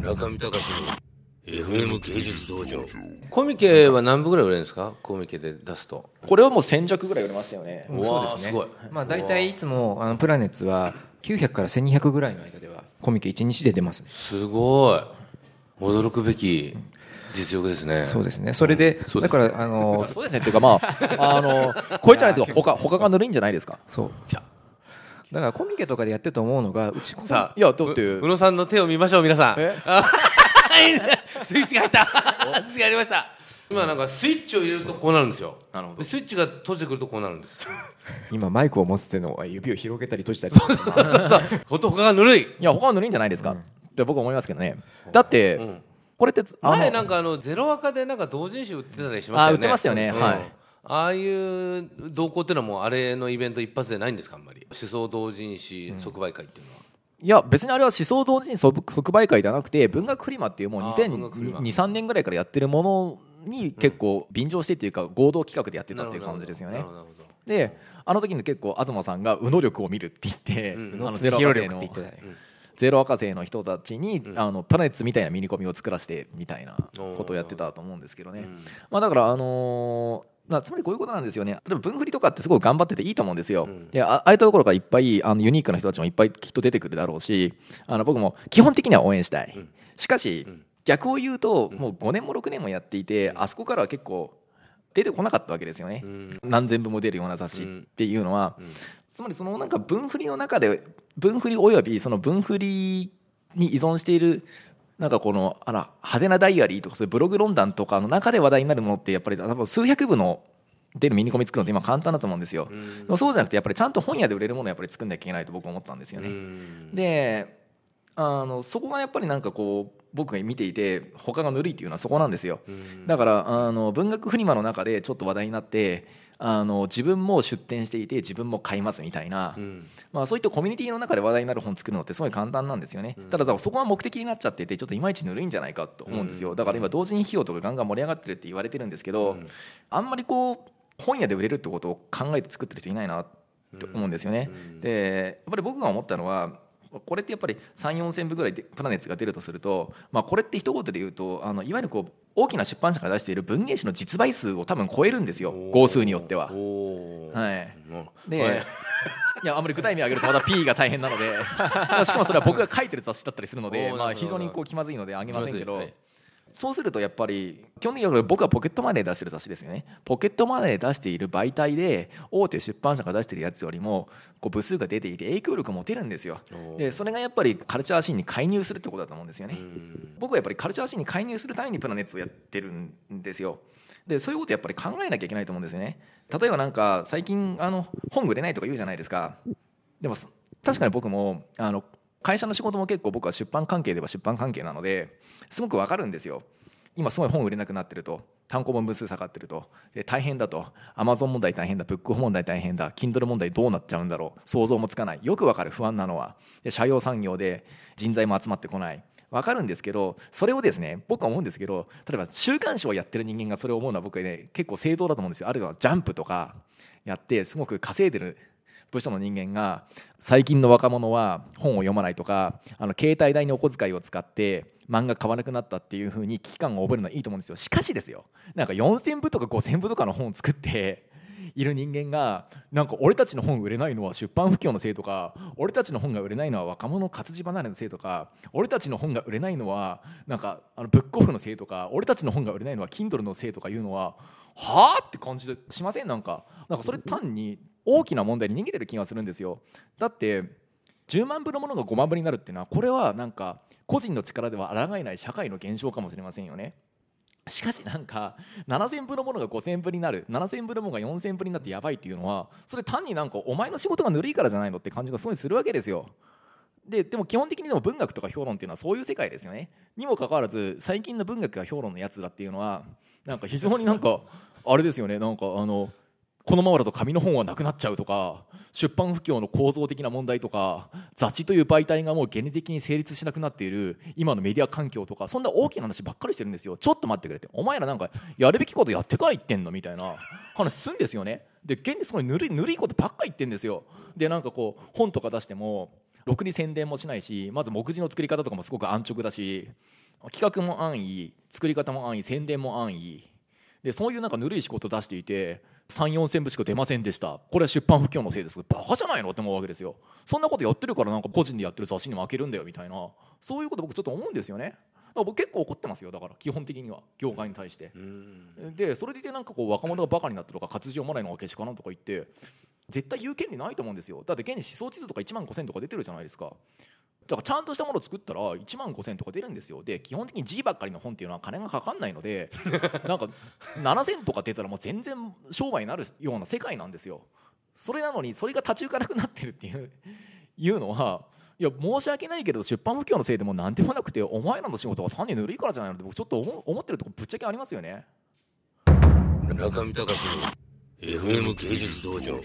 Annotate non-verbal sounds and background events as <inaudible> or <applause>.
中見隆の FM 芸術道場。コミケは何部ぐらい売れるんですか？コミケで出すと。これはもう1000着ぐらい売れますよね。うわーすごい。まあ大体いつもあのプラネッツは900から1200ぐらいの間ではコミケ1日で出ますね。すごい。驚くべき実力ですね。そうですね。それでそうです。だからあの <laughs> そうですね。っていうかまああの <laughs> こいつじゃないですか他他がぬるいんじゃないですか？そうだからコミケとかでやってると思うのがうちさあいやだって。う宇野さんの手を見ましょう皆さん。え？あ <laughs> スイッチが入った。スイッチが入りました。今なんかスイッチを入れるとこうなるんですよ。なるほど。でスイッチが閉じてくるとこうなるんです。今マイクを持つっていうのは指を広げたり閉じたり。してますほと他がぬるい。いや他がぬるいんじゃないですか、って僕は思いますけどね。だって、ん。これって前なんかあのゼロアカでなんか同人誌売ってたりしましたよね。あ売ってましたよね。そう。はいああいう動向っていうのはもうあれのイベント一発でないんですかあんまり？思想同人誌即売会っていうのは、いや別にあれは思想同人即即売会ではなくて文学フリマっていうもうあー文学フリマ。2023年ぐらいからやってるものに結構便乗してっていうか合同企画でやってたっていう感じですよね。なるほどなるほどであの時に結構東さんが「右脳力を見る」って言って、うんあの宇ゼロ言ってゼロ赤星の人たちに、ん。あのプラネッツみたいなミニコミを作らせてみたいなことをやってたと思うんですけどね、うん。まあ、だから、あのーまあつまりこういうことなんですよね。例えば文振りとかってすごい頑張ってていいと思うんですよ、ん。であああいうところからいっぱいあのユニークな人たちもいっぱいきっと出てくるだろうしあの僕も基本的には応援したい、しかし、ん。逆を言うともう5年も6年もやっていて、あそこからは結構出てこなかったわけですよね、ん。何千部も出るような雑誌っていうのは、ん。つまりそのなんか文振りの中で文振りおよびその文振りに依存しているなんかこのあら派手なダイアリーとかそういうブログ論壇とかの中で話題になるものってやっぱり多分数百部の出るミニコミ作るのって今簡単だと思うんですよ、でもそうじゃなくてやっぱりちゃんと本屋で売れるものをやっぱり作んなきゃいけないと僕は思ったんですよね、うん。であのそこがやっぱりなんかこう僕が見ていて他がぬるいっていうのはそこなんですよ、だからあの文学フリマの中でちょっと話題になってあの自分も出展していて自分も買いますみたいな、うん。まあ、そういったコミュニティの中で話題になる本作るのってすごい簡単なんですよね、ただだからそこが目的になっちゃっててちょっといまいちぬるいんじゃないかと思うんですよ、だから今同人費用とかガンガン盛り上がってるって言われてるんですけど、あんまりこう本屋で売れるってことを考えて作ってる人いないなと思うんですよね、でやっぱり僕が思ったのはこれってやっぱり3 4千部ぐらいでプラネッツが出るとすると、まあ、これって一言で言うとあのいわゆるこう大きな出版社が出している文芸誌の実売数を多分超えるんですよ。号数によっては。はい。うん。で、は <laughs> いい、やあんまり具体名挙げるとまた P が大変なので。<laughs> しかもそれは僕が書いてる雑誌だったりするのでまあ、非常にこう気まずいので挙げませんけど、はいそうするとやっぱり基本的には僕はポケットマネー出してる雑誌ですよね。ポケットマネー出している媒体で大手出版社が出してるやつよりもこう部数が出ていて影響力を持てるんですよ。でそれがやっぱりカルチャーシーンに介入するってことだと思うんですよね。うん。僕はやっぱりカルチャーシーンに介入するためにプラネッツをやってるんですよ。でそういうことやっぱり考えなきゃいけないと思うんですよね。例えばなんか最近あの本売れないとか言うじゃないですか。でも確かに僕もあの会社の仕事も結構僕は出版関係では出版関係なのですごくわかるんですよ。今すごい本売れなくなってると単行本部数下がってると。で大変だと。アマゾン問題大変だブックオフ問題大変だ Kindle 問題どうなっちゃうんだろう。想像もつかない。よくわかる不安なのは。で社用産業で人材も集まってこない。わかるんですけどそれをですね僕は思うんですけど例えば週刊誌をやってる人間がそれを思うのは僕はね結構正当だと思うんですよ。あるいはジャンプとかやってすごく稼いでる部署の人間が最近の若者は本を読まないとかあの携帯代にお小遣いを使って漫画買わなくなったっていうふうに危機感を覚えるのはいいと思うんですよ。しかしですよ。なんか4000部とか5000部とかの本を作っている人間がなんか俺たちの本売れないのは出版不況のせいとか俺たちの本が売れないのは若者活字離れのせいとか俺たちの本が売れないのはなんかあのブックオフのせいとか俺たちの本が売れないのは Kindle のせいとかいうのははあって感じしません？なんか。なんかそれ単に大きな問題に逃げてる気がするんですよ。だって10万部のものが5万部になるっていうのはこれはなんか個人の力では抗えない社会の現象かもしれませんよね。しかしなんか7000部のものが5000部になる7000部のものが4000部になってやばいっていうのはそれ単になんかお前の仕事がぬるいからじゃないのって感じがすごいするわけですよ。ででも基本的にでも文学とか評論っていうのはそういう世界ですよね。にもかかわらず最近の文学や評論のやつらっていうのはなんか非常になんかあれですよね。なんかあのこのままだと紙の本はなくなっちゃうとか出版不況の構造的な問題とか雑誌という媒体がもう原理的に成立しなくなっている今のメディア環境とかそんな大きな話ばっかりしてるんですよ。ちょっと待ってくれって。お前らなんかやるべきことやってかいってんのみたいな話すんですよね。で現にすごいぬるいぬるいことばっか言ってんですよ。でなんかこう本とか出してもろくに宣伝もしないしまず目次の作り方とかもすごく安直だし企画も安易作り方も安易宣伝も安易。でそういうなんかぬるい仕事を出していて34千部しか出ませんでした。これは出版不況のせいです。バカじゃないのって思うわけですよ。そんなことやってるからなんか個人でやってる雑誌に負けるんだよみたいな。そういうこと僕ちょっと思うんですよね。だから僕結構怒ってますよ。だから基本的には。業界に対して。うん。でそれでいてなんかこう若者がバカになってるとか活字読まないのがけしかなとか言って絶対言う権利ないと思うんですよ。だって現に思想地図とか1万5000とか出てるじゃないですかだからちゃんとしたものを作ったら1万5千とか出るんですよ。で基本的に G ばっかりの本っていうのは金がかかんないので <laughs> なんか7000とか出たらもう全然商売になるような世界なんですよ。それなのにそれが立ち行かなくなってるっていう <laughs> いうのはいや申し訳ないけど出版不況のせいでも何でもなくてお前らの仕事は単にぬるいからじゃないのって僕ちょっと思思ってるとこぶっちゃけありますよね。中見隆の FM 芸術道場。